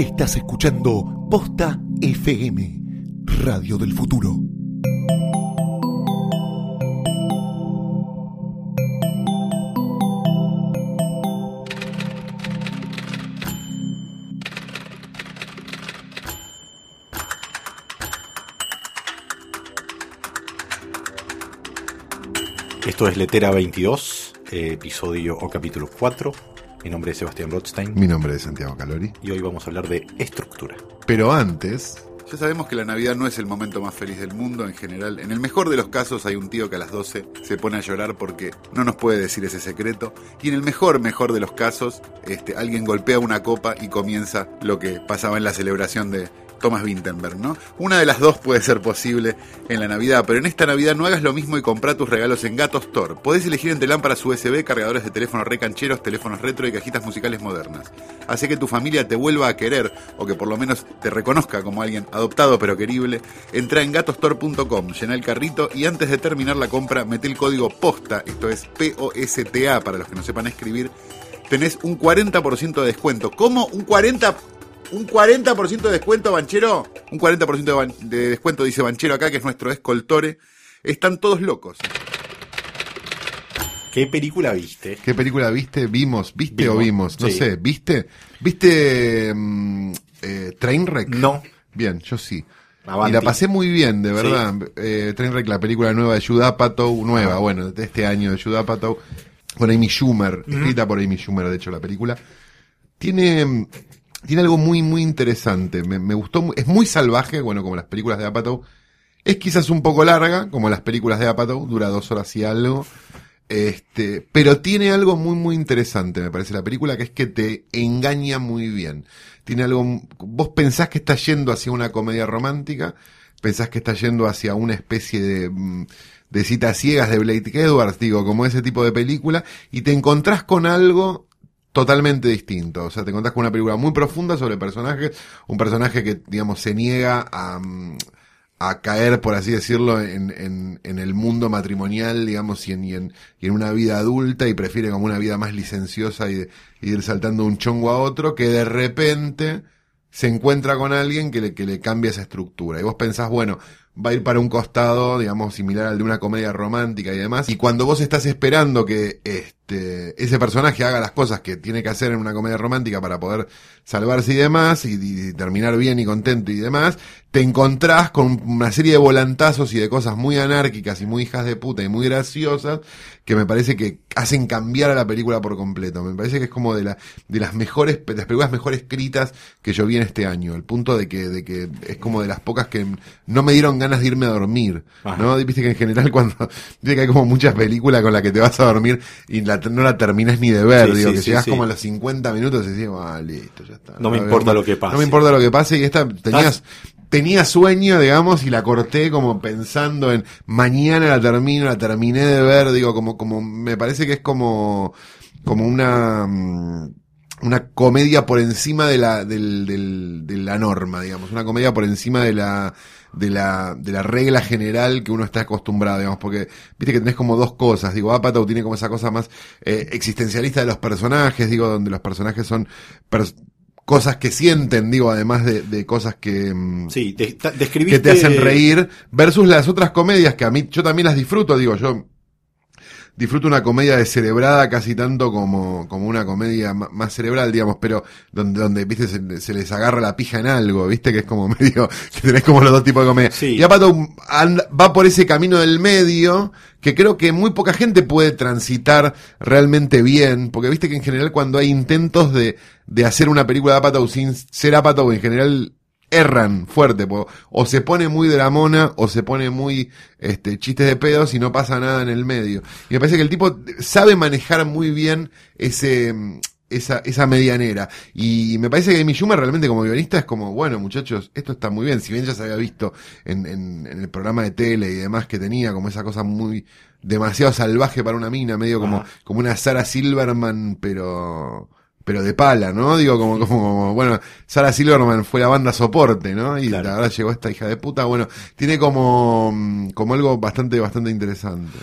Estás escuchando Posta FM, Radio del Futuro. Esto es Letera 22, eh, episodio o capítulo 4. Mi nombre es Sebastián Rothstein Mi nombre es Santiago Calori. y hoy vamos a hablar de estructura. Pero antes, Ya sabemos que la Navidad no es el momento más feliz del mundo en general. En el mejor de los casos hay un tío que a las 12 se pone a llorar porque no nos puede decir ese secreto. Y en el mejor, mejor de los casos, este, alguien golpea una copa y comienza lo que pasaba en la celebración de Thomas Winterberg, ¿no? Una de las dos puede ser posible en la Navidad, pero en esta Navidad no hagas lo mismo y compra tus regalos en Gato Store. Podés elegir entre lámparas USB, cargadores de teléfonos recancheros, teléfonos retro y cajitas musicales modernas. Hace que tu familia te vuelva a querer o que por lo menos te reconozca como alguien adoptado pero querible. Entra en gatostore.com, llena el carrito y antes de terminar la compra mete el código POSTA, esto es P-O-S-T-A para los que no sepan escribir. Tenés un 40% de descuento. ¿Cómo? ¿Un 40%? ¿Un 40% de descuento, Banchero? Un 40% de, ban- de descuento, dice Banchero acá, que es nuestro escoltore. Están todos locos. ¿Qué película viste? ¿qué película viste? ¿Vimos? ¿Viste o Vimos, vimos? No sí. sé, ¿viste? ¿Viste mm, eh, Trainwreck? No. Bien, yo sí. Avanti. Y la pasé muy bien, de verdad. Eh, Trainwreck, la película nueva de Judd Apatow, nueva, bueno, de este año de Judd Apatow, con Amy Schumer, escrita por Amy Schumer, de hecho, la película. Tiene, mm, tiene algo muy, muy interesante. Me, me gustó, es muy salvaje, bueno, como las películas de Apatow. Es quizás un poco larga, como las películas de Apatow, dura dos horas y algo. Este, pero tiene algo muy, muy interesante, me parece la película, que es que te engaña muy bien. Tiene algo, vos pensás que está yendo hacia una comedia romántica, pensás que está yendo hacia una especie de, mm, de citas ciegas de Blake Edwards, digo, como ese tipo de película, y te encontrás con algo totalmente distinto. O sea, te encontrás con una película muy profunda sobre personajes, un personaje que, digamos, se niega a, mm, a caer, por así decirlo, en, en, en el mundo matrimonial, digamos, y en, y, en, y en una vida adulta y prefiere como una vida más licenciosa y, de- y ir saltando de un chongo a otro, que de repente se encuentra con alguien que le, que le cambia esa estructura. Y vos pensás, bueno, va a ir para un costado, digamos, similar al de una comedia romántica y demás. Y cuando vos estás esperando que este, ese personaje haga las cosas que tiene que hacer en una comedia romántica para poder salvarse y demás, y, y terminar bien y contento y demás, te encontrás con una serie de volantazos y de cosas muy anárquicas y muy hijas de puta y muy graciosas que me parece que hacen cambiar a la película por completo. Me parece que es como de, la, de las mejores, de las películas mejor escritas que yo vi en este año. El punto de que, de que es como de las pocas que no me dieron ganas de irme a dormir. Ajá. ¿No? Viste que en general cuando, viste que hay como muchas películas con las que te vas a dormir y la, no la terminas ni de ver, Sí, digo, sí, que sí, llegas sí. como a los 50 minutos y decís, ah, listo, ya está. No me importa lo que pase. No me importa lo que pase y esta tenías, tenía sueño, digamos, y la corté como pensando en mañana la termino, la terminé de ver, digo, como, como, me parece que es como, como una, mm, una comedia por encima de la, del, del, de la norma, digamos, una comedia por encima de la, de la, de la regla general que uno está acostumbrado, digamos, porque viste que tenés como dos cosas, digo, Apatow tiene como esa cosa más eh, existencialista de los personajes, digo, donde los personajes son pers- cosas que sienten, digo, además de, de cosas que, mm, Sí, te- que te hacen reír, versus las otras comedias que a mí, yo también las disfruto, digo, yo disfruto una comedia descerebrada casi tanto como, como una comedia más cerebral, digamos, pero donde, donde viste, se, se les agarra la pija en algo, viste, que es como medio, que tenés como los dos tipos de comedia. Sí. Y Apatow anda- va por ese camino del medio, que creo que muy poca gente puede transitar realmente bien, porque viste que en general cuando hay intentos de, de hacer una película de Apatow sin ser Apatow, en general erran fuerte, po- o se pone muy dramona, o se pone muy este, chistes de pedos y no pasa nada en el medio. Y me parece que el tipo sabe manejar muy bien ese, esa, esa medianera. Y me parece que Amy Schumer realmente como guionista es como, bueno muchachos, esto está muy bien, si bien ya se había visto en, en, en el programa de tele y demás que tenía, como esa cosa muy demasiado salvaje para una mina, medio como, Ajá. como una Sarah Silverman, pero pero de pala, ¿no? Digo, como, como, como, bueno, Sarah Silverman fue la banda soporte, ¿no? Y Claro. ahora llegó esta hija de puta, bueno, tiene como, mm, como algo bastante, bastante interesante.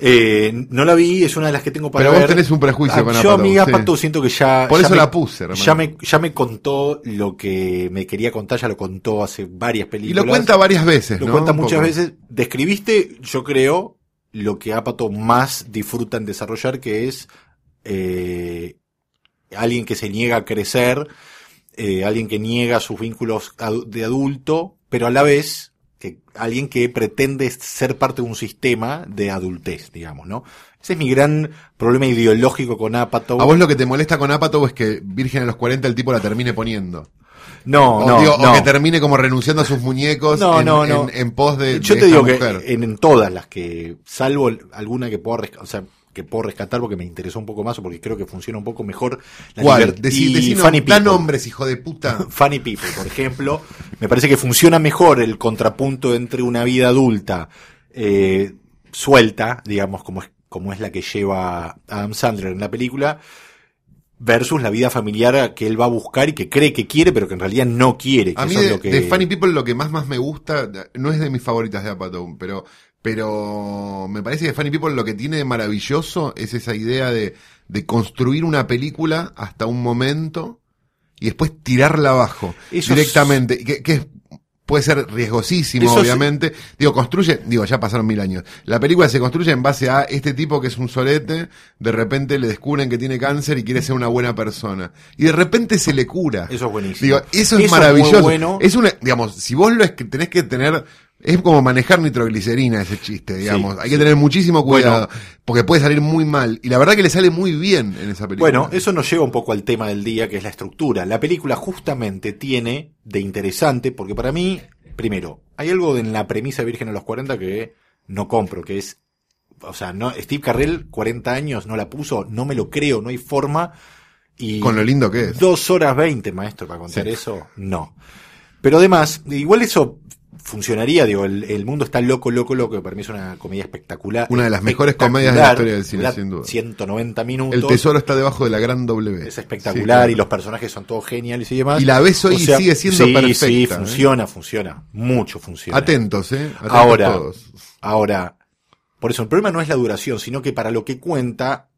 Eh, no la vi, es una de las que tengo para Pero ver. vos tenés un prejuicio Ah, con Yo a mi Apatow, sí. Apatow siento que ya... Por ya eso me- la puse, hermano. Ya me, ya me contó lo que me quería contar, ya lo contó hace varias Y películas. lo cuenta varias veces, Lo ¿no? cuenta Un muchas poco. veces. Describiste, yo creo, lo que Apatow más disfruta en desarrollar, que es eh, alguien que se niega a crecer, eh, alguien que niega sus vínculos de adulto, pero a la vez que alguien que pretende ser parte de un sistema de adultez, digamos, ¿no? Ese es mi gran problema ideológico con Apatow. A vos lo que te molesta con Apatow es que Virgen a los 40 el tipo la termine poniendo. no, o, no, digo, o que termine como renunciando a sus muñecos No, en, no, no. en- en pos de, Yo de te esta digo que en, en todas las que, salvo alguna que rescatar, o sea, que puedo rescatar porque me interesó un poco más o porque creo que funciona un poco mejor. La ¿Cuál? Decí, y decí Funny People. nombres, hijo de puta. Funny People, por ejemplo, me parece que funciona mejor el contrapunto entre una vida adulta eh, suelta, digamos, como es, como es la que lleva Adam Sandler en la película, versus la vida familiar que él va a buscar y que cree que quiere, pero que en realidad no quiere. Que A mí eso es de, lo que... de Funny People lo que más más me gusta, no es de mis favoritas de Apatow, pero, pero me parece que Funny People lo que tiene de maravilloso es esa idea de, de construir una película hasta un momento y después tirarla abajo Eso es- directamente, que, que es- puede ser riesgosísimo, Eso obviamente. Digo, construye, digo, ya pasaron mil años. La película se construye en base a este tipo que es un solete, de repente le descubren que tiene cáncer y quiere ser una buena persona. Y de repente se le cura. Eso es buenísimo. Digo, eso es Eso es maravilloso. bueno. Es una, digamos, si vos lo es que tenés que tener, es como manejar nitroglicerina ese chiste, digamos. Sí, Hay que sí. tener muchísimo cuidado, Bueno. porque puede salir muy mal. Y la verdad que le sale muy bien en esa película. Bueno, eso nos lleva un poco al tema del día, que es la estructura. La película justamente tiene de interesante, porque para mí, primero, hay algo en la premisa de Virgen a los 40 que no compro, que es, o sea, no, Steve Carrell, 40 años, no la puso, no me lo creo, no hay forma. Y Con lo lindo que es. Dos horas veinte, maestro, para contar Sí. eso, no. Pero además, igual eso funcionaría, digo, el, el mundo está loco, loco, loco, que para mí es una comedia espectacular. Una de las mejores comedias de la historia del cine, sin duda. 190 minutos. El tesoro está debajo de la gran W. Es espectacular Sí, claro. y los personajes son todos geniales y demás. Y la ves hoy y sigue siendo sí, perfecta, Sí, ¿eh? funciona, funciona. Mucho funciona. Atentos, eh. Atentos Ahora, todos. ahora, por eso el problema no es la duración, sino que para lo que cuenta,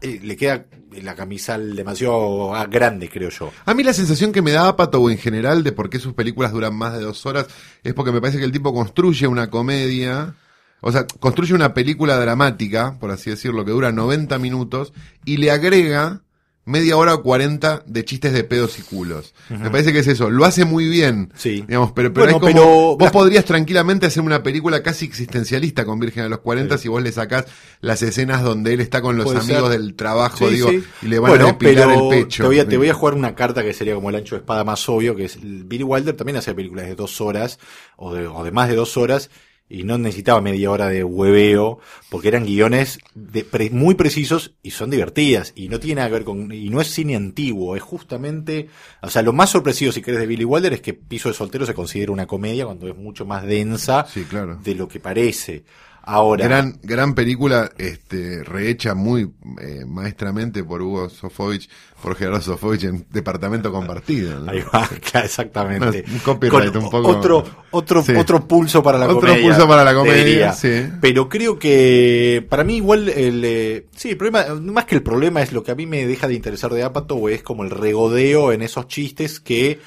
eh, le queda la camisa demasiado grande, creo yo. A mí la sensación que me da Apatow en general de por qué sus películas duran más de dos horas es porque me parece que el tipo construye una comedia, o sea, construye una película dramática, por así decirlo, que dura 90 minutos y le agrega media hora o 40 de chistes de pedos y culos. Me parece que es eso. Lo hace muy bien. Sí. Digamos, pero, pero Bueno, hay como, pero vos podrías tranquilamente hacer una película casi existencialista con Virgen a los 40 si vos le sacás las escenas donde él está con los Puede amigos ser. del trabajo, Sí, digo, sí. y le van Bueno, a depilar el pecho. Te voy, a, te voy a jugar una carta que sería como el ancho de espada más obvio, que es Billy Wilder también hacía películas de dos horas o de, o de más de dos horas y no necesitaba media hora de hueveo porque eran guiones de pre- muy precisos y son divertidas y no tiene nada que ver con y no es cine antiguo es justamente o sea lo más sorpresivo si querés de Billy Wilder es que Piso de soltero se considera una comedia cuando es mucho más densa Sí, claro. de lo que parece ahora Gran, gran película, este, rehecha muy eh, maestramente por Hugo Sofovich, por Gerardo Sofovich en Departamento Compartido. ¿no? Ahí va, exactamente. Un copyright Con un poco- Otro, otro, Sí. otro pulso para la Otro comedia. pulso para la comedia, sí. Pero creo que, para mí igual, el, eh, sí, el problema, más que el problema es lo que a mí me deja de interesar de Apatow es como el regodeo en esos chistes que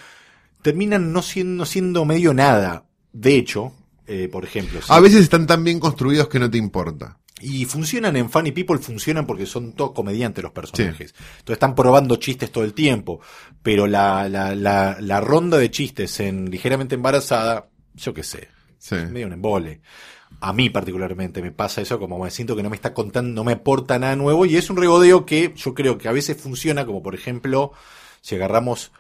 terminan no siendo, siendo medio nada. De hecho, eh, por ejemplo, sí. A veces están tan bien construidos que no te importa. Y funcionan en Funny People, funcionan porque son todos comediantes los personajes. Entonces están probando chistes todo el tiempo. Pero la, la, la, la ronda de chistes en Ligeramente Embarazada, yo qué sé, Sí. es medio un embole. A mí particularmente me pasa eso, como me siento que no me está contando, no me aporta nada nuevo. Y es un regodeo que yo creo que a veces funciona, como por ejemplo, si agarramos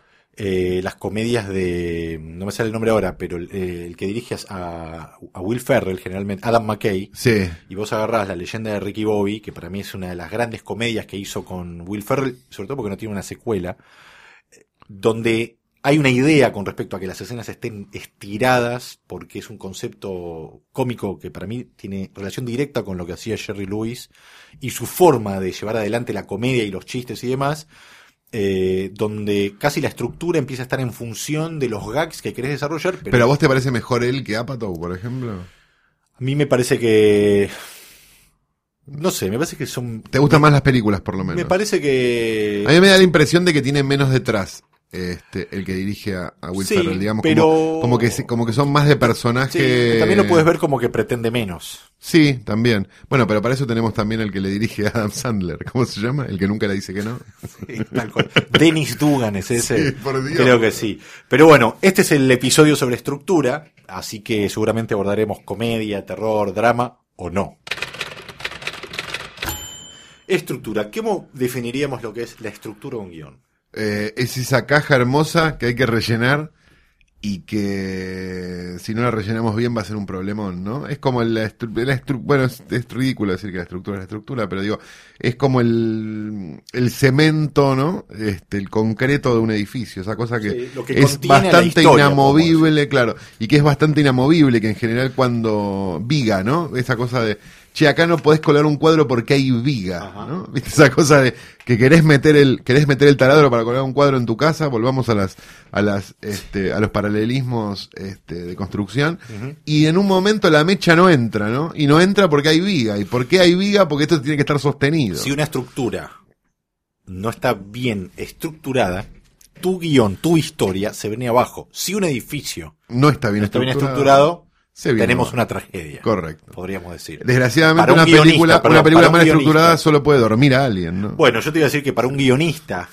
eh, las comedias de, no me sale el nombre ahora, pero el, eh, el que dirige a, a Will Ferrell, generalmente, Adam McKay, Sí. y vos agarrás la leyenda de Ricky Bobby, que para mí es una de las grandes comedias que hizo con Will Ferrell, sobre todo porque no tiene una secuela, donde hay una idea con respecto a que las escenas estén estiradas, porque es un concepto cómico que para mí tiene relación directa con lo que hacía Jerry Lewis y su forma de llevar adelante la comedia y los chistes y demás, eh, donde casi la estructura empieza a estar en función de los gags que querés desarrollar, pero, Pero a vos te parece mejor él que Apatow, por ejemplo. a mí me parece que No sé, me parece que son. ¿Te gustan más las películas, por lo menos? Me parece que. A mí me da la impresión de que tiene menos detrás este, el que dirige a, a Will Sí, Ferrell, digamos, pero- como, como que, como que son más de personaje. Sí, también lo puedes ver como que pretende menos. Sí, también. Bueno, pero para eso tenemos también el que le dirige a Adam Sandler. ¿Cómo se llama? El que nunca le dice que no. Sí, tal cual. Dennis Dugan es ese. Sí, por Dios. Creo que sí. Pero bueno, este es el episodio sobre estructura, así que seguramente abordaremos comedia, terror, drama o no. Estructura. ¿Cómo definiríamos lo que es la estructura de un guion? Eh, es esa caja hermosa que hay que rellenar y que si no la rellenamos bien va a ser un problemón, ¿no? Es como la, estru- la estru- bueno, es, es ridículo decir que la estructura es la estructura, pero digo, es como el, el cemento, ¿no? Este, el concreto de un edificio, esa cosa que, Sí, lo que es bastante historia, inamovible, claro, y que es bastante inamovible, que en general cuando viga, ¿no? Esa cosa de, che, acá no podés colar un cuadro porque hay viga. ¿no? ¿Viste esa cosa de que querés meter el querés meter el taladro para colar un cuadro en tu casa? Volvamos a las a las este a los paralelismos este de construcción y en un momento la mecha no entra, ¿no? Y no entra porque hay viga. ¿Y por qué hay viga? Porque esto tiene que estar sostenido. Si una estructura no está bien estructurada, tu guion, tu historia se viene abajo. Si un edificio no está bien no está bien estructurado. Se tenemos una tragedia. Correcto. Podríamos decir. Desgraciadamente Para una película, perdón, una película un mal estructurada solo puede dormir a alguien, ¿no? Bueno, yo te iba a decir que para un guionista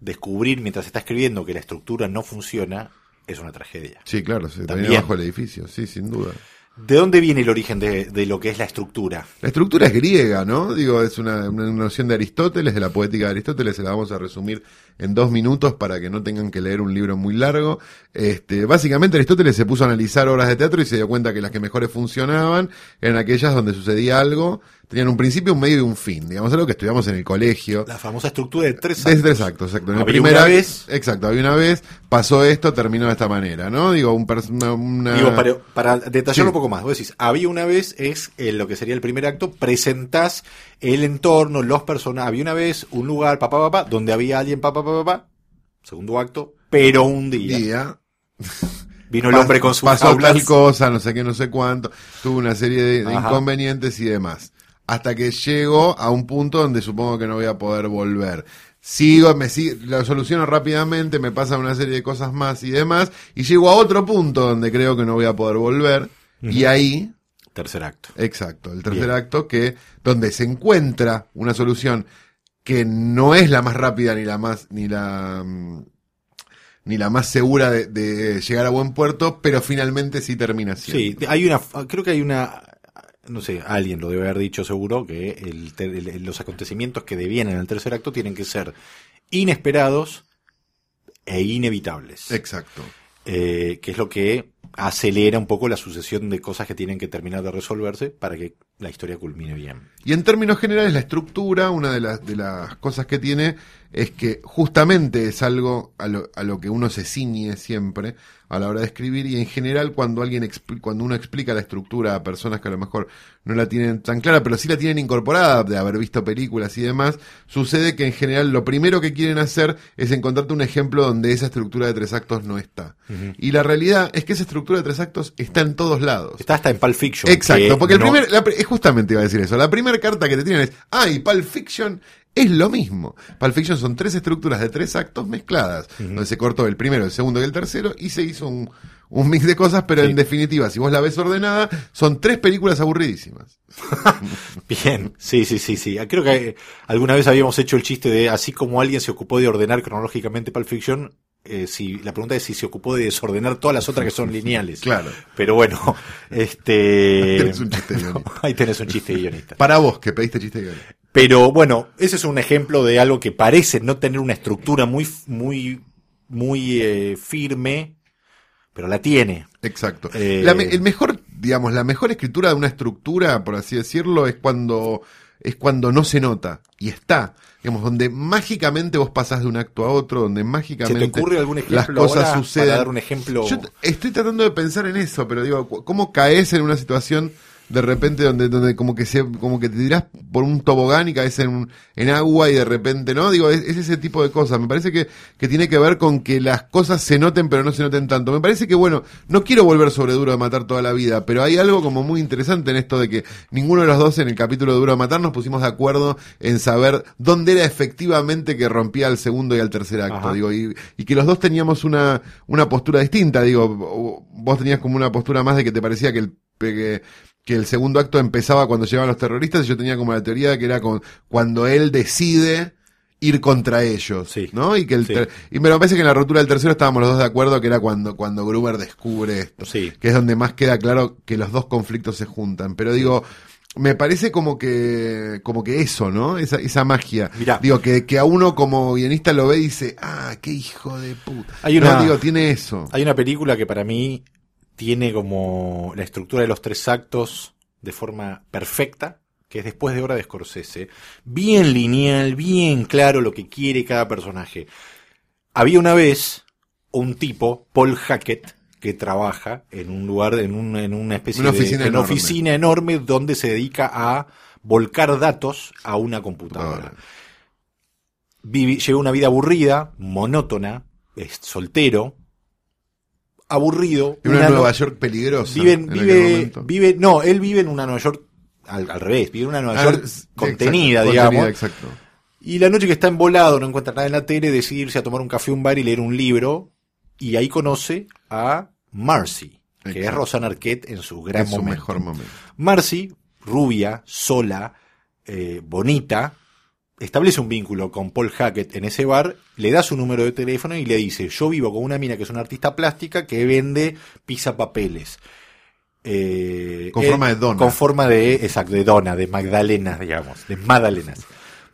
descubrir mientras está escribiendo que la estructura no funciona es una tragedia. Sí, claro, se te También. viene abajo el edificio, sí, sin duda. ¿De dónde viene el origen de, de lo que es la estructura? La estructura es griega, ¿no? Digo, es una, una noción de Aristóteles, de la poética de Aristóteles, se la vamos a resumir en dos minutos para que no tengan que leer un libro muy largo. Este, básicamente Aristóteles se puso a analizar obras de teatro y se dio cuenta que las que mejores funcionaban eran aquellas donde sucedía algo, tenían un principio, un medio y un fin. Digamos, algo que estudiamos en el colegio. La famosa estructura de tres De actos. tres actos, exacto. En el Había primer una act- vez- Exacto, había una vez, pasó esto, terminó de esta manera, ¿no? Digo, un una, Digo, para, para detallarlo Sí. un poco más, vos decís, había una vez, es eh, lo que sería el primer acto, presentás el entorno, los personajes, había una vez un lugar, papá, papá, donde había alguien, papá, segundo acto, pero un día, día. vino el hombre con sus pasó tal cosa, no sé qué, no sé cuánto, tuvo una serie de, inconvenientes y demás. Hasta que llego a un punto donde supongo que no voy a poder volver. Sigo, me sigo, lo soluciono rápidamente, me pasan una serie de cosas más y demás, y llego a otro punto donde creo que no voy a poder volver, y ahí, Tercer acto. exacto, el tercer Bien. acto que, donde se encuentra una solución que no es la más rápida ni la más, ni la, mm, ni la más segura de, de llegar a buen puerto, pero finalmente sí termina siendo. Sí, hay una, creo que hay una, no sé, alguien lo debe haber dicho seguro, que el ter- el- los acontecimientos que devienen al tercer acto tienen que ser inesperados e inevitables. Exacto. eh, que es lo que acelera un poco la sucesión de cosas que tienen que terminar de resolverse para que la historia culmine bien. Y en términos generales, la estructura, una de las, de las cosas que tiene es que justamente es algo a lo, a lo que uno se ciñe siempre a la hora de escribir y en general cuando alguien cuando uno explica la estructura a personas que a lo mejor no la tienen tan clara, pero sí la tienen incorporada de haber visto películas y demás, sucede que en general lo primero que quieren hacer es encontrarte un ejemplo donde esa estructura de tres actos no está. Y la realidad es que esa estructura de tres actos está en todos lados. Está hasta en Pulp Fiction. Exacto, que porque el no- primer, la pri- justamente iba a decir eso, la primera carta que te tienen es, ay, Pulp Fiction es lo mismo. Pulp Fiction son tres estructuras de tres actos mezcladas, donde se cortó el primero, el segundo y el tercero, y se hizo un, un mix de cosas, pero Sí. en definitiva, si vos la ves ordenada, son tres películas aburridísimas. Bien, sí, sí, sí, sí. Creo que alguna vez habíamos hecho el chiste de, así como alguien se ocupó de ordenar cronológicamente Pulp Fiction, eh, si, la pregunta es si se ocupó de desordenar todas las otras que son lineales. Claro. Pero bueno, este... Tenés un chiste guionista. Ahí tenés un chiste guionista. Para vos, que pediste chiste de guion. Pero bueno, ese es un ejemplo de algo que parece no tener una estructura muy, muy, muy eh, firme, pero la tiene. Exacto. Eh, La el mejor, digamos, la mejor escritura de una estructura, por así decirlo, es cuando es cuando no se nota y está, digamos, donde mágicamente vos pasás de un acto a otro, donde ¿Se mágicamente te ocurre algún ejemplo las cosas ahora suceden. para dar un ejemplo? Yo estoy tratando de pensar en eso, pero digo, ¿cómo caes en una situación de repente donde, donde como que se, como que te tirás por un tobogán y caes en, un- en agua y de repente, ¿no? Digo, es, es ese tipo de cosas. Me parece que, que tiene que ver con que las cosas se noten pero no se noten tanto. Me parece que, bueno, no quiero volver sobre Duro de Matar toda la vida, pero hay algo como muy interesante en esto de que ninguno de los dos en el capítulo de Duro de Matar nos pusimos de acuerdo en saber dónde era efectivamente que rompía al segundo y al tercer acto. Ajá. Digo, y, y que los dos teníamos una, una postura distinta. Digo, vos tenías como una postura más de que te parecía que el, que, que el segundo acto empezaba cuando llegaban los terroristas y yo tenía como la teoría de que era con, cuando él decide ir contra ellos, Sí. ¿no? Y que el Sí. y me parece que en la rotura del tercero estábamos los dos de acuerdo que era cuando cuando Gruber descubre esto, Sí. que es donde más queda claro que los dos conflictos se juntan, pero digo me parece como que como que eso, ¿no? Esa, esa magia. Mirá. Digo que, que a uno como guionista lo ve y dice, "Ah, qué hijo de puta." Hay No, digo, tiene eso. Hay una película que para mí tiene como la estructura de los tres actos de forma perfecta, que es después de hora de Scorsese. Bien lineal, bien claro lo que quiere cada personaje. Había una vez un tipo, Paul Hackett, que trabaja en un lugar, en, un- en una especie Una de oficina en enorme. oficina enorme donde se dedica a volcar datos a una computadora. Lleva una vida aburrida, monótona, es soltero, aburrido. En una, una no- Nueva York peligrosa. vive, en vive, no, él vive en una Nueva York al, al revés, vive en una Nueva Ah, York sí, contenida, exacto, digamos. contenida, exacto. Y la noche que está embolado, no encuentra nada en la tele, decide irse a tomar un café un bar y leer un libro. Y ahí conoce a Marcy, que es. Rosanna Arquette en su gran Es su mejor momento. Marcy, rubia, sola, eh, bonita, establece un vínculo con Paul Hackett en ese bar, le da su número de teléfono y le dice, yo vivo con una mina que es una artista plástica que vende pizza papeles. Eh, Con él- forma de dona. Con forma de, exacto, de dona, de magdalenas, digamos, de magdalenas.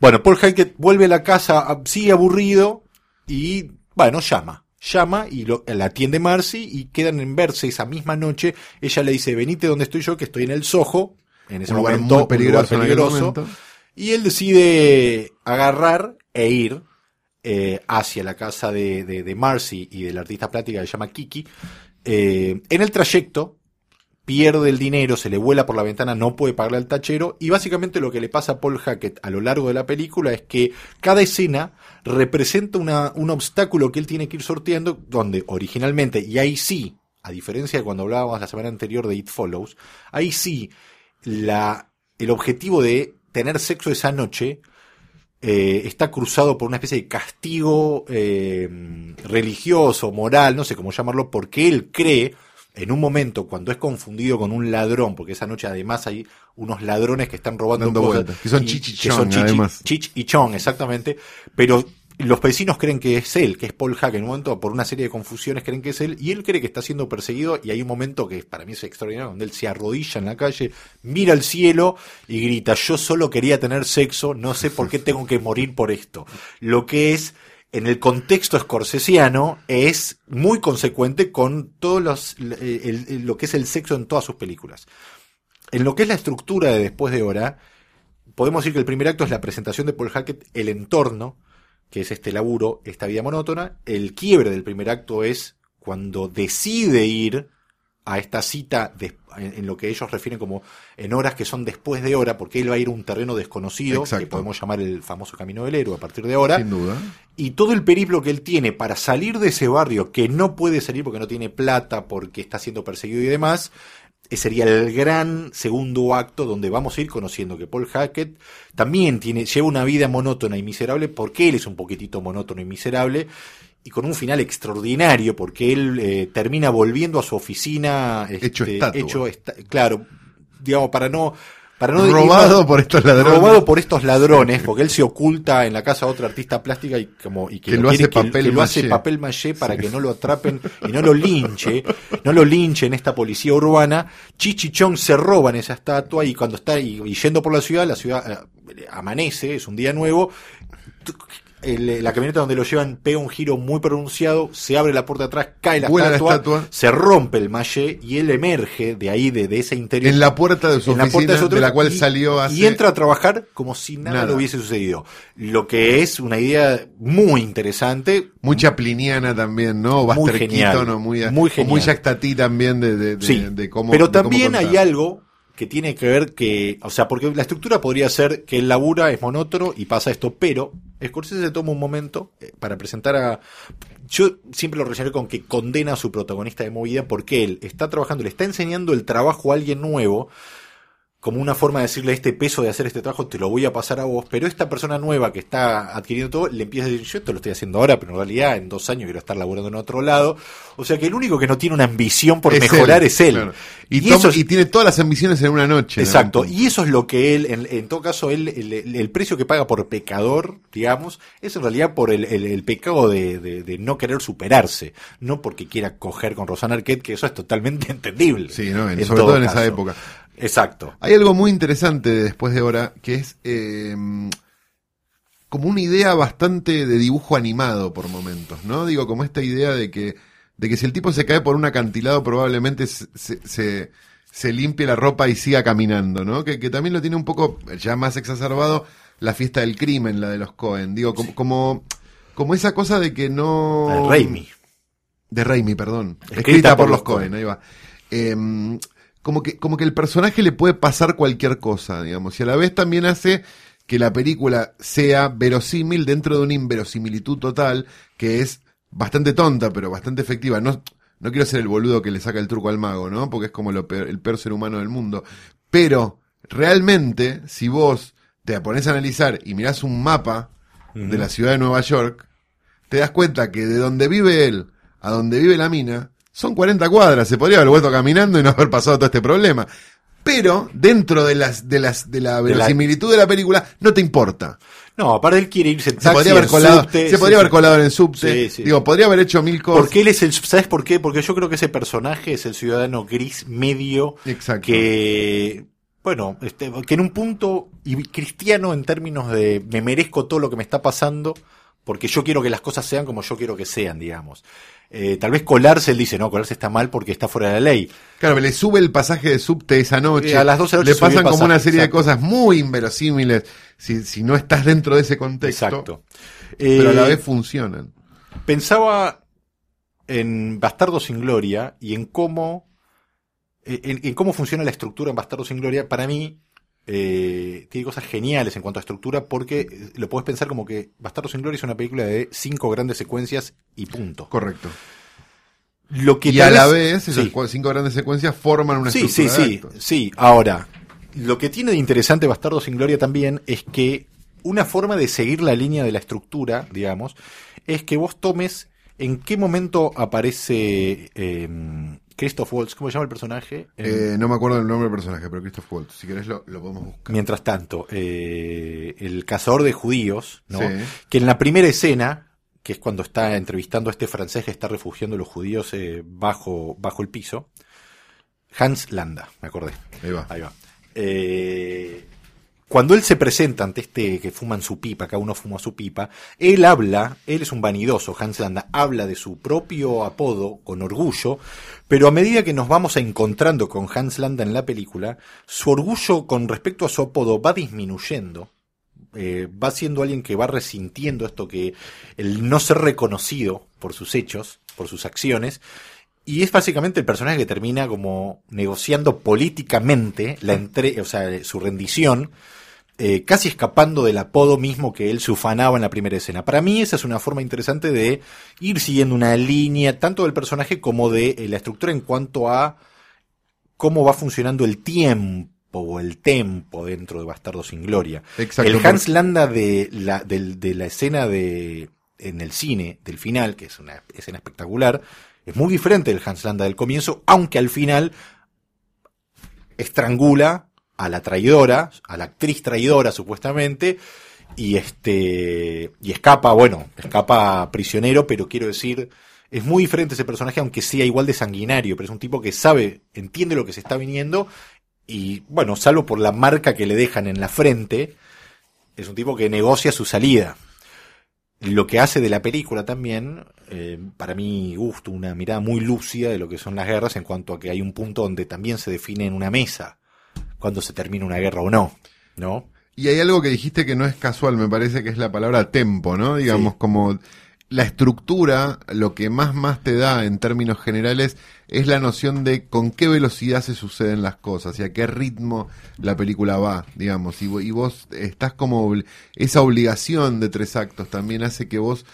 Bueno, Paul Hackett vuelve a la casa, sigue aburrido y, bueno, llama. Llama y lo, la atiende Marcy y quedan en verse esa misma noche. Ella le dice, venite donde estoy yo, que estoy en el Soho. En ese Un lugar momento, muy un peligroso lugar peligroso. Y él decide agarrar e ir eh, hacia la casa de, de- de Marcy y del artista plástica que se llama Kiki. Eh, en el trayecto pierde el dinero, se le vuela por la ventana, no puede pagarle al tachero y básicamente lo que le pasa a Paul Hackett a lo largo de la película es que cada escena representa una- un obstáculo que él tiene que ir sorteando donde originalmente, y ahí sí, a diferencia de cuando hablábamos la semana anterior de It Follows, ahí sí la, el objetivo de tener sexo esa noche eh, está cruzado por una especie de castigo eh, religioso, moral, no sé cómo llamarlo, porque él cree, en un momento, cuando es confundido con un ladrón, porque esa noche además hay unos ladrones que están robando Dando cosas. vueltas, que son y- Chich y que son Chong, Chich y- además. Chich y Chong, exactamente. Pero los vecinos creen que es él, que es Paul Hack. En un momento, por una serie de confusiones, creen que es él. Y él cree que está siendo perseguido. Y hay un momento que para mí es extraordinario, donde él se arrodilla en la calle, mira al cielo y grita: Yo solo quería tener sexo, no sé por qué tengo que morir por esto. Lo que es. En el contexto escorsesiano es muy consecuente con todos los el- el- lo que es el sexo en todas sus películas. En lo que es la estructura de Después de Hora, podemos decir que el primer acto es la presentación de Paul Hackett, el entorno, que es este laburo, esta vida monótona. El quiebre del primer acto es cuando decide ir a esta cita de- en, lo que ellos refieren como en horas que son después de hora, porque él va a ir a un terreno desconocido, Exacto. que podemos llamar el famoso camino del héroe a partir de ahora Sin duda. y todo el periplo que él tiene para salir de ese barrio, que no puede salir porque no tiene plata, porque está siendo perseguido y demás, eh, sería el gran segundo acto donde vamos a ir conociendo que Paul Hackett también tiene, lleva una vida monótona y miserable porque él es un poquitito monótono y miserable y con un final extraordinario porque él eh, termina volviendo a su oficina Hecho este, estatua. hecho esta- claro digamos para no para no Robado por estos ladrones. robado por estos ladrones, porque él se oculta en la casa de otra artista plástica y como y que, Que lo, hace que- papel que lo hace papel maché para que no lo atrapen y no lo linche, no lo linche en esta policía urbana. Chichichón se roba en esa estatua y cuando está y, y yendo por la ciudad, la ciudad eh, amanece, es un día nuevo. El- la camioneta donde lo llevan pega un giro muy pronunciado, se abre la puerta de atrás, cae la la estatua, se rompe el maché y él emerge de ahí, de, de ese interior En la puerta de su la oficina, su de, la cual y- salió hace... y entra a trabajar como si nada, Nada. le hubiese sucedido. Lo que es una idea muy interesante. Mucha pliniana también, ¿no? Muy genial, Keaton, o muy, muy o genial. muy Jack Tati también de, de, sí, de cómo pero cómo también hay algo que tiene que ver que, o sea, porque la estructura podría ser que él labura, es monótono y pasa esto, pero Scorsese se toma un momento eh, para presentar a... Yo siempre lo relacioné con que condena a su protagonista de movida porque él está trabajando, le está enseñando el trabajo a alguien nuevo, como una forma de decirle este peso de hacer este trabajo te lo voy a pasar a vos, pero esta persona nueva que está adquiriendo todo le empieza a decir yo esto lo estoy haciendo ahora, pero en realidad en dos años quiero estar laburando en otro lado. O sea que el único que no tiene una ambición por Es mejorar él, es él. claro. Y, eso es- y tiene todas las ambiciones en una noche. ¿no? Exacto, y eso es lo que él, en, en todo caso, él, el, el- el precio que paga por pecador, digamos, es en realidad por el, el- el pecado de, de- de no querer superarse, no porque quiera coger con Rosana Arquette, que eso es totalmente entendible. Sí, ¿no? En- en sobre todo todo en esa época. Exacto. Hay algo muy interesante de después de hora, que es eh, como una idea bastante de dibujo animado por momentos, ¿no? Digo, como esta idea de que, de que si el tipo se cae por un acantilado probablemente se, se, se- se limpie la ropa y siga caminando, ¿no? Que, que también lo tiene un poco ya más exacerbado la fiesta del crimen, la de los Cohen. Digo, como, como, como esa cosa de que no... De Raimi. De Raimi, perdón. Escrita Escrita, por por, los los Cohen, ahí va. Em, como, que, como que el personaje le puede pasar cualquier cosa, digamos, y a la vez también hace que la película sea verosímil dentro de una inverosimilitud total, que es bastante tonta, pero bastante efectiva. No, no quiero ser el boludo que le saca el truco al mago, ¿no? Porque es como lo peor- el peor ser humano del mundo. Pero, realmente, si vos te pones a analizar y mirás un mapa de la ciudad de Nueva York, te das cuenta que de donde vive él a donde vive la mina son 40 cuadras. Se podría haber vuelto caminando y no haber pasado todo este problema. Pero dentro de las de las de la verosimilitud de la película no te importa. No, aparte él quiere irse en Se taxi, podría haber colado, subte, se sí, podría sí. haber colado en el subte. Sí. Digo, podría haber hecho mil cosas. Porque él es el, ¿sabes por qué? Porque yo creo que ese personaje es el ciudadano gris medio Exacto. que, bueno, este, que en un punto, y cristiano en términos de me merezco todo lo que me está pasando, porque yo quiero que las cosas sean como yo quiero que sean, digamos. Eh, tal vez colarse, él dice, no, colarse está mal porque está fuera de la ley. Claro, le sube el pasaje de subte esa noche. Eh, a las 12 de la noche Le pasan como una serie exacto. de cosas muy inverosímiles si, si no estás dentro de ese contexto. Exacto. Pero a la Eh, vez funcionan. pensaba en Bastardo sin Gloria y en cómo eh, en, en cómo funciona la estructura en Bastardo sin Gloria. Para mí eh, tiene cosas geniales en cuanto a estructura porque eh, lo puedes pensar como que Bastardo sin Gloria es una película de cinco grandes secuencias y punto. Correcto. Lo que Y a la vez, esas sí. cinco grandes secuencias forman una Sí, sí, estructura de sí, actos. sí. Ahora, lo que tiene de interesante Bastardo sin Gloria también es que una forma de seguir la línea de la estructura, digamos, es que vos tomes en qué momento aparece eh, Christoph Waltz, ¿cómo se llama el personaje? Eh, Eh, no me acuerdo del nombre del personaje, pero Christoph Waltz. Si querés lo, lo podemos buscar. Mientras tanto, eh, el cazador de judíos, ¿no? Sí. que en la primera escena, que es cuando está entrevistando a este francés que está refugiando a los judíos eh, bajo, bajo el piso, Hans Landa, me acordé. Ahí va. Ahí va. Eh, cuando él se presenta ante este que fuman su pipa, cada uno fuma su pipa, él habla, él es un vanidoso, Hans Landa, habla de su propio apodo con orgullo, pero a medida que nos vamos encontrando con Hans Landa en la película, su orgullo con respecto a su apodo va disminuyendo. Eh, va siendo alguien que va resintiendo esto que el no ser reconocido por sus hechos, por sus acciones, y es básicamente el personaje que termina como negociando políticamente la entre, o sea, su rendición, eh, casi escapando del apodo mismo que él se ufanaba en la primera escena. Para mí esa es una forma interesante de ir siguiendo una línea tanto del personaje como de eh, la estructura en cuanto a cómo va funcionando el tiempo o el tempo dentro de Bastardo sin Gloria. Exacto, el Hans Landa de la, de la escena de en el cine del final, que es una escena espectacular, es muy diferente del Hans Landa del comienzo, aunque al final estrangula a la traidora, a la actriz traidora supuestamente, y este y escapa, bueno, escapa prisionero, pero quiero decir, es muy diferente ese personaje, aunque sea igual de sanguinario, pero es un tipo que sabe, entiende lo que se está viniendo, y bueno, salvo por la marca que le dejan en la frente, es un tipo que negocia su salida. Lo que hace de la película también, eh, para mi gusto, una mirada muy lúcida de lo que son las guerras en cuanto a que hay un punto donde también se define en una mesa cuando se termina una guerra o no, ¿no? Y hay algo que dijiste que no es casual, me parece que es la palabra tempo, ¿no? Digamos, Sí. como la estructura, lo que más más te da en términos generales, es la noción de con qué velocidad se suceden las cosas y a qué ritmo la película va, digamos. Y, y vos estás como... Esa obligación de tres actos también hace que vos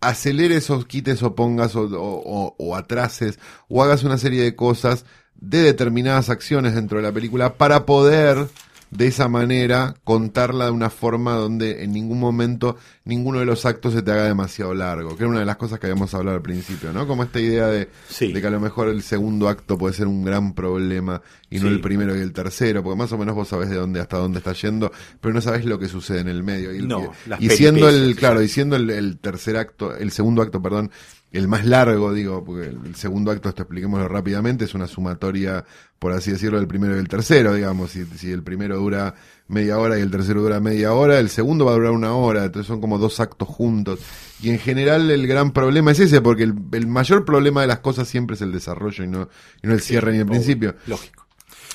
aceleres o quites o pongas o, o- o- o atrases o hagas una serie de cosas de determinadas acciones dentro de la película para poder de esa manera contarla de una forma donde en ningún momento ninguno de los actos se te haga demasiado largo, que era una de las cosas que habíamos hablado al principio, ¿no? Como esta idea de, Sí. de que a lo mejor el segundo acto puede ser un gran problema y no Sí. el primero y el tercero, porque más o menos vos sabés de dónde hasta dónde está yendo, pero no sabés lo que sucede en el medio. Y, No, y siendo el, claro, y siendo el, el tercer acto, el segundo acto, perdón, el más largo, digo, porque el, segundo acto, esto expliquémoslo rápidamente, es una sumatoria, por así decirlo, del primero y del tercero, digamos. Si, si el primero dura media hora y el tercero dura media hora, el segundo va a durar una hora, entonces son como dos actos juntos. Y en general el gran problema es ese, porque el, el mayor problema de las cosas siempre es el desarrollo y no, y no el cierre ni el principio. Lógico.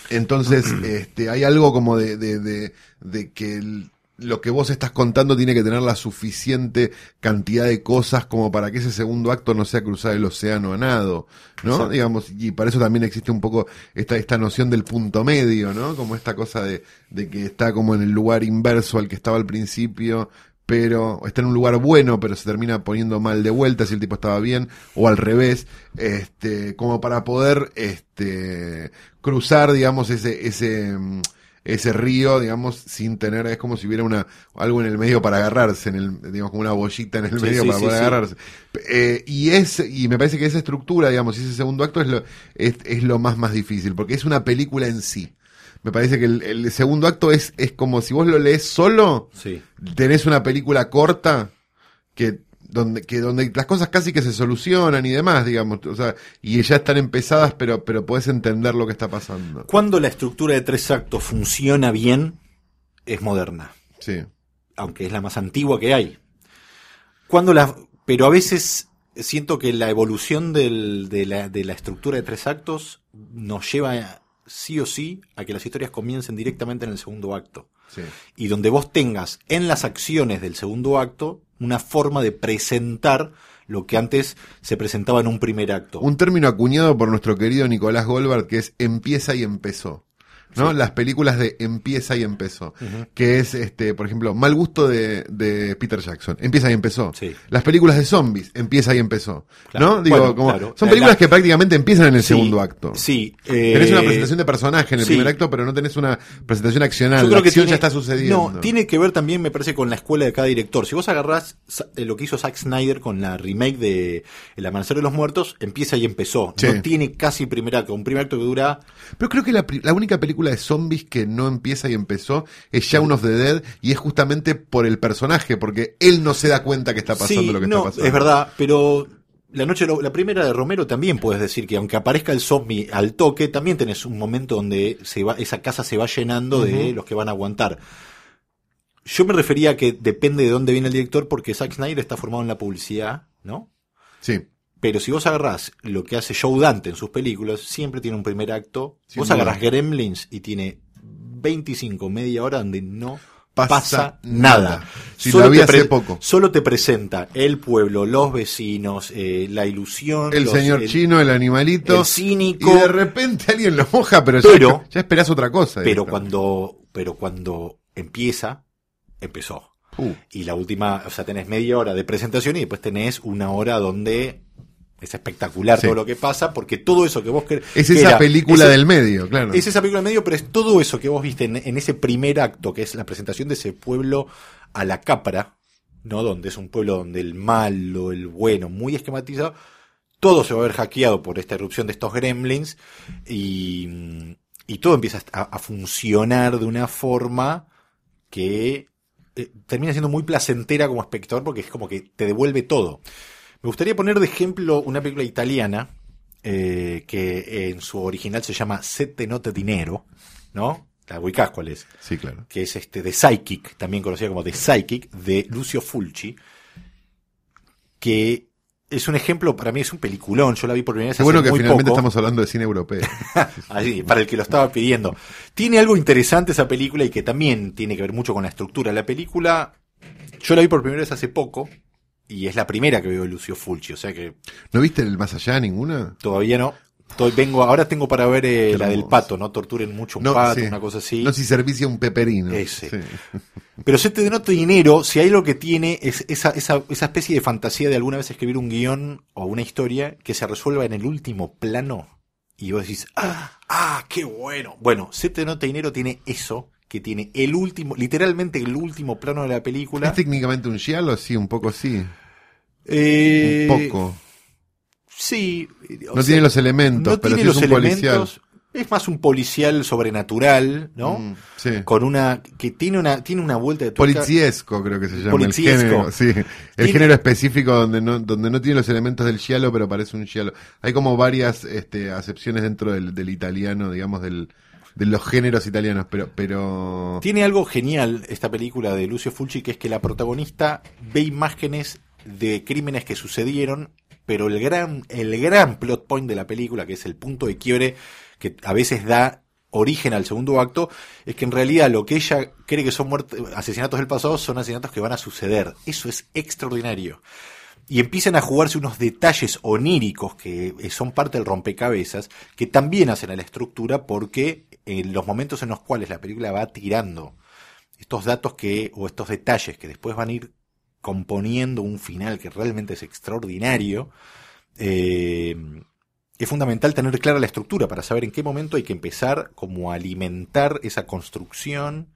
Entonces, este, hay algo como de, de, de, de que el- lo que vos estás contando tiene que tener la suficiente cantidad de cosas como para que ese segundo acto no sea cruzar el océano a nado, ¿no? Exacto. Digamos, y para eso también existe un poco esta, esta noción del punto medio, ¿no? Como esta cosa de, de que está como en el lugar inverso al que estaba al principio, pero está en un lugar bueno, pero se termina poniendo mal de vuelta si el tipo estaba bien, o al revés, este, como para poder, este, cruzar, digamos, ese, ese, mm, ese río, digamos, sin tener, es como si hubiera una, algo en el medio para agarrarse, en el, digamos, como una bollita en el Sí, medio sí, para sí, poder agarrarse. Eh, y es, y me parece que esa estructura, digamos, y ese segundo acto es lo, es, es lo más, más difícil, porque es una película en sí. Me parece que el, el segundo acto es, es como si vos lo lees solo, tenés una película corta que donde que donde las cosas casi que se solucionan y demás, digamos, o sea, y ya están empezadas, pero pero podés entender lo que está pasando. Cuando la estructura de tres actos funciona bien, es moderna. Sí. aunque es la más antigua que hay. Cuando la, pero a veces siento que la evolución del- de, la, de la estructura de tres actos nos lleva sí o sí a que las historias comiencen directamente en el segundo acto. Sí. Y donde vos tengas en las acciones del segundo acto una forma de presentar lo que antes se presentaba en un primer acto. Un término acuñado por nuestro querido Nicolás Goldberg que es empieza y empezó. ¿No? Las películas de empieza y empezó. Que es, este, por ejemplo, Mal Gusto de, de Peter Jackson. Empieza y empezó. Sí. Las películas de zombies. Empieza y empezó. Claro. ¿No? Digo, Bueno, como, claro. son La- películas la- que prácticamente empiezan en el Sí, segundo acto. Sí. Tenés eh, una presentación de personaje en el primer acto, pero no tenés una presentación accional. Yo La creo que tiene, ya está sucediendo. No, tiene que ver también, me parece, con la escuela de cada director. Si vos agarrás eh, lo que hizo Zack Snyder con la remake de El Amanecer de los Muertos, empieza y empezó. No tiene casi primer acto. Un primer acto que dura. Pero creo que la única película de zombies que no empieza y empezó es Shaun of the Dead y es justamente por el personaje, porque él no se da cuenta que está pasando sí, lo que no, está pasando. es verdad, pero. La noche, la primera de Romero también puedes decir que aunque aparezca el zombie al toque, también tenés un momento donde se va, esa casa se va llenando de los que van a aguantar. Yo me refería a que depende de dónde viene el director, porque Zack Snyder está formado en la publicidad, ¿no? Sí, Pero si vos agarrás lo que hace Joe Dante en sus películas, siempre tiene un primer acto. Sin vos duda. agarrás Gremlins y tiene 25, media hora donde no Pasa pasa, nada. la vi te hace poco. Solo te presenta el pueblo, los vecinos, eh, la ilusión. el los- señor el- chino, el animalito. el cínico. Y de repente alguien lo moja, pero, Pero- ya, ya esperás otra cosa. Pero cuando, pero cuando empieza, empezó. Uh, Y la última, o sea, tenés media hora de presentación y después tenés una hora donde es espectacular Sí. todo lo que pasa, porque todo eso que vos querés. es que esa era- película ese- del medio, claro. Es esa película del medio, pero es todo eso que vos viste en, en ese primer acto, que es la presentación de ese pueblo a la capra, ¿no? Donde es un pueblo donde el malo, el bueno, muy esquematizado, todo se va a ver hackeado por esta erupción de estos gremlins y, y todo empieza a, a funcionar de una forma que eh, termina siendo muy placentera como espectador porque es como que te devuelve todo. Me gustaría poner de ejemplo una película italiana eh, que en su original se llama Sette Note Dinero, ¿no? La ubicás cuál es Sí, claro. que es este The Psychic, también conocida como The Psychic, de Lucio Fulci, que es un ejemplo, para mí es un peliculón, yo la vi por primera vez hace bueno que muy finalmente poco. estamos hablando de cine europeo. Así, para el que lo estaba pidiendo. Tiene algo interesante esa película y que también tiene que ver mucho con la estructura. La película, yo la vi por primera vez hace poco y es la primera que veo de Lucio Fulci, o sea que ¿No viste el más allá ninguna? todavía no. Estoy, vengo, ahora tengo para ver eh, la del pato, no torturen mucho un No, pato, sí. una cosa así. No si servicia un peperino. Ese. Sí. Pero se te denota dinero, si hay lo que tiene es esa, esa, esa especie de fantasía de alguna vez escribir un guion o una historia que se resuelva en el último plano y vos decís, ah, ah, qué bueno. Bueno, se te nota dinero tiene eso, que tiene el último, literalmente el último plano de la película. ¿Es técnicamente un giallo? Sí, un poco sí. Eh, un poco. Sí. No sea, tiene los elementos, no pero tiene sí los es un policial. elementos. Es más un policial sobrenatural, ¿no? Mm, sí. Con una, que tiene una, tiene una vuelta de tuerca. Policiesco creo que se llama Policiesco. el género, sí, el Tiene- género específico donde no donde no tiene los elementos del giallo pero parece un giallo. Hay como varias este, acepciones dentro del, del italiano, digamos del de los géneros italianos, pero pero Tiene algo genial esta película de Lucio Fulci, que es que la protagonista ve imágenes de crímenes que sucedieron, pero el gran, el gran plot point de la película, que es el punto de quiebre que a veces da origen al segundo acto, es que en realidad lo que ella cree que son muertes, asesinatos del pasado son asesinatos que van a suceder. Eso es extraordinario. Y empiezan a jugarse unos detalles oníricos que eh, son parte del rompecabezas, que también hacen a la estructura porque en los momentos en los cuales la película va tirando estos datos que, o estos detalles que después van a ir componiendo un final que realmente es extraordinario, eh, es fundamental tener clara la estructura para saber en qué momento hay que empezar como a alimentar esa construcción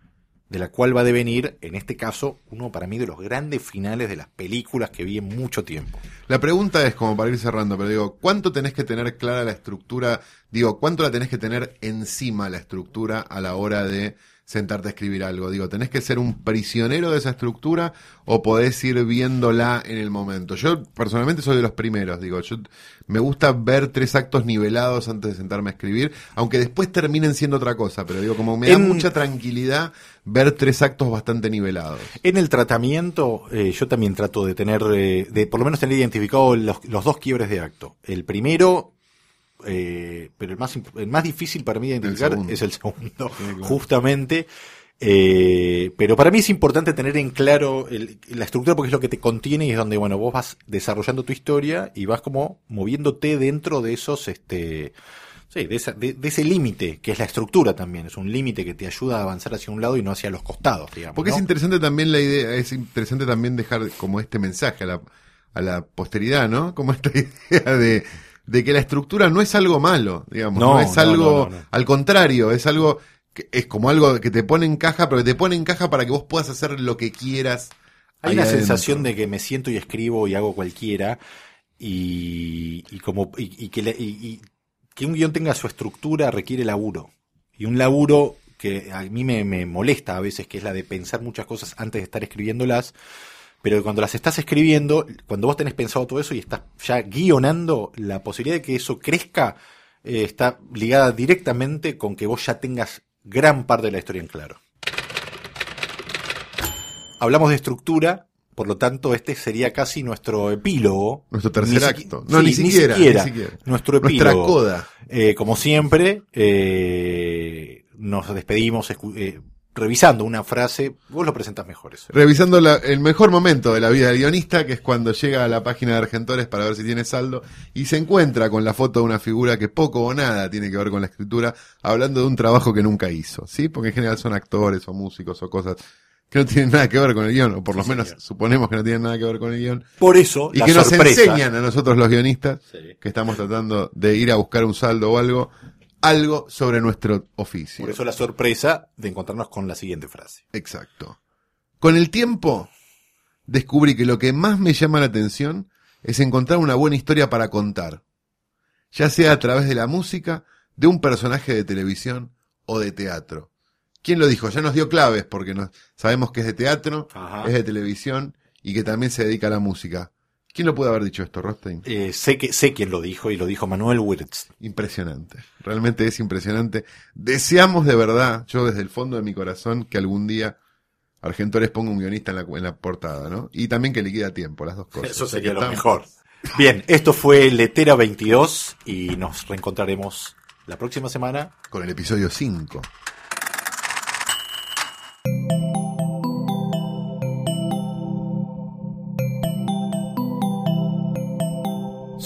de la cual va a devenir, en este caso, uno para mí de los grandes finales de las películas que vi en mucho tiempo. La pregunta es como para ir cerrando, pero digo, ¿cuánto tenés que tener clara la estructura? Digo, ¿cuánto la tenés que tener encima la estructura a la hora de sentarte a escribir algo? Digo, ¿tenés que ser un prisionero de esa estructura o podés ir viéndola en el momento? Yo personalmente soy de los primeros, digo, yo me gusta ver tres actos nivelados antes de sentarme a escribir, aunque después terminen siendo otra cosa, pero digo, como me da En- mucha tranquilidad ver tres actos bastante nivelados. En el tratamiento, eh, yo también trato de tener, eh, de por lo menos tener identificado los, los dos quiebres de acto. El primero, eh, pero el más, el más difícil para mí de identificar es el segundo, claro. justamente. Eh, pero para mí es importante tener en claro el- la estructura porque es lo que te contiene y es donde, bueno, vos vas desarrollando tu historia y vas como moviéndote dentro de esos, este, sí, de, esa- de- de ese límite que es la estructura también. Es un límite que te ayuda a avanzar hacia un lado y no hacia los costados, digamos. Porque ¿no? es interesante también la idea, es interesante también dejar como este mensaje a la, a la posteridad, ¿no? Como esta idea de, de que la estructura no es algo malo, digamos, no, No, es algo, no, no, no. al contrario, es algo que es como algo que te pone en caja, pero que te pone en caja para que vos puedas hacer lo que quieras. Hay una adentro. sensación de que me siento y escribo y hago cualquiera y, y como y, y que le- y- y que un guion tenga su estructura requiere laburo y un laburo que a mí me, me molesta a veces que es la de pensar muchas cosas antes de estar escribiéndolas pero cuando las estás escribiendo cuando vos tenés pensado todo eso y estás ya guionando la posibilidad de que eso crezca eh, está ligada directamente con que vos ya tengas gran parte de la historia en claro hablamos de estructura, por lo tanto este sería casi nuestro epílogo. Nuestro tercer Ni acto. No, sí, ni, siquiera, ni siquiera. Nuestro Nuestra epílogo. coda. Eh, como siempre, eh, nos despedimos eh, revisando una frase. Vos lo presentas mejor eso. Revisando la- el mejor momento de la vida del guionista, que es cuando llega a la página de Argentores para ver si tiene saldo y se encuentra con la foto de una figura que poco o nada tiene que ver con la escritura, hablando de un trabajo que nunca hizo, ¿sí? Porque en general son actores o músicos o cosas que no tienen nada que ver con el guion, o por lo menos señor. suponemos que no tienen nada que ver con el guion, Por eso, y la que nos enseñan a nosotros los guionistas, Sí. que estamos tratando de ir a buscar un saldo o algo, algo sobre nuestro oficio. Por eso la sorpresa de encontrarnos con la siguiente frase. Exacto. Con el tiempo, descubrí que lo que más me llama la atención es encontrar una buena historia para contar, ya sea a través de la música, de un personaje de televisión o de teatro. ¿Quién lo dijo? Ya nos dio claves porque nos, sabemos que es de teatro, Ajá. es de televisión y que también se dedica a la música. ¿Quién lo puede haber dicho esto, Rostein? Eh, sé que sé quién lo dijo y lo dijo Manuel Wirtz. Impresionante. Realmente es impresionante. Deseamos de verdad, yo desde el fondo de mi corazón, que algún día Argentores ponga un guionista en la, en la portada, ¿no? Y también que le quede a tiempo, las dos cosas. Eso sería lo Estamos- mejor. Bien, esto fue Letera 22 y nos reencontraremos la próxima semana Con el episodio 5.